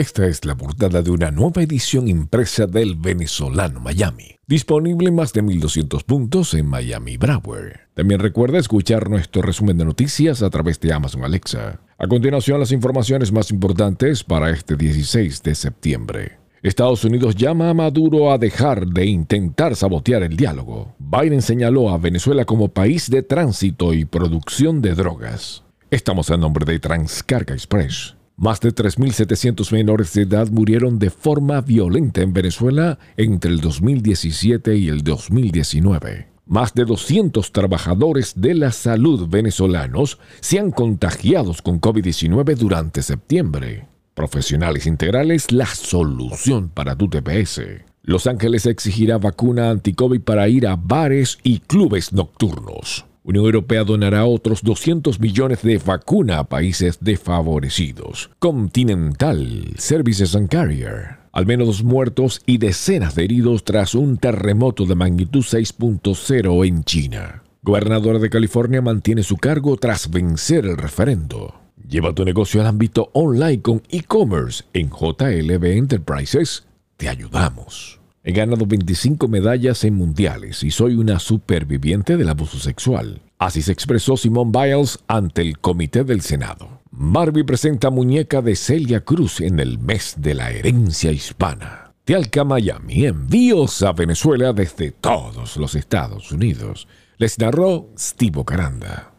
Esta es la portada de una nueva edición impresa del Venezolano Miami. Disponible en más de 1200 puntos en Miami Broward. También recuerda escuchar nuestro resumen de noticias a través de Amazon Alexa. A continuación, las informaciones más importantes para este 16 de septiembre. Estados Unidos llama a Maduro a dejar de intentar sabotear el diálogo. Biden señaló a Venezuela como país de tránsito y producción de drogas. Estamos a nombre de Transcarga Express. Más de 3.700 menores de edad murieron de forma violenta en Venezuela entre el 2017 y el 2019. Más de 200 trabajadores de la salud venezolanos se han contagiado con COVID-19 durante septiembre. Profesionales Integrales, la solución para tu TPS. Los Ángeles exigirá vacuna anti-COVID para ir a bares y clubes nocturnos. Unión Europea donará otros 200 millones de vacuna a países desfavorecidos. Continental Services and Carrier. Al menos dos muertos y decenas de heridos tras un terremoto de magnitud 6.0 en China. Gobernadora de California mantiene su cargo tras vencer el referendo. Lleva tu negocio al ámbito online con e-commerce en JLB Enterprises. Te ayudamos. He ganado 25 medallas en mundiales y soy una superviviente del abuso sexual. Así se expresó Simone Biles ante el Comité del Senado. Barbie presenta muñeca de Celia Cruz en el mes de la herencia hispana. Tealca Miami, envíos a Venezuela desde todos los Estados Unidos. Les narró Steve Caranda.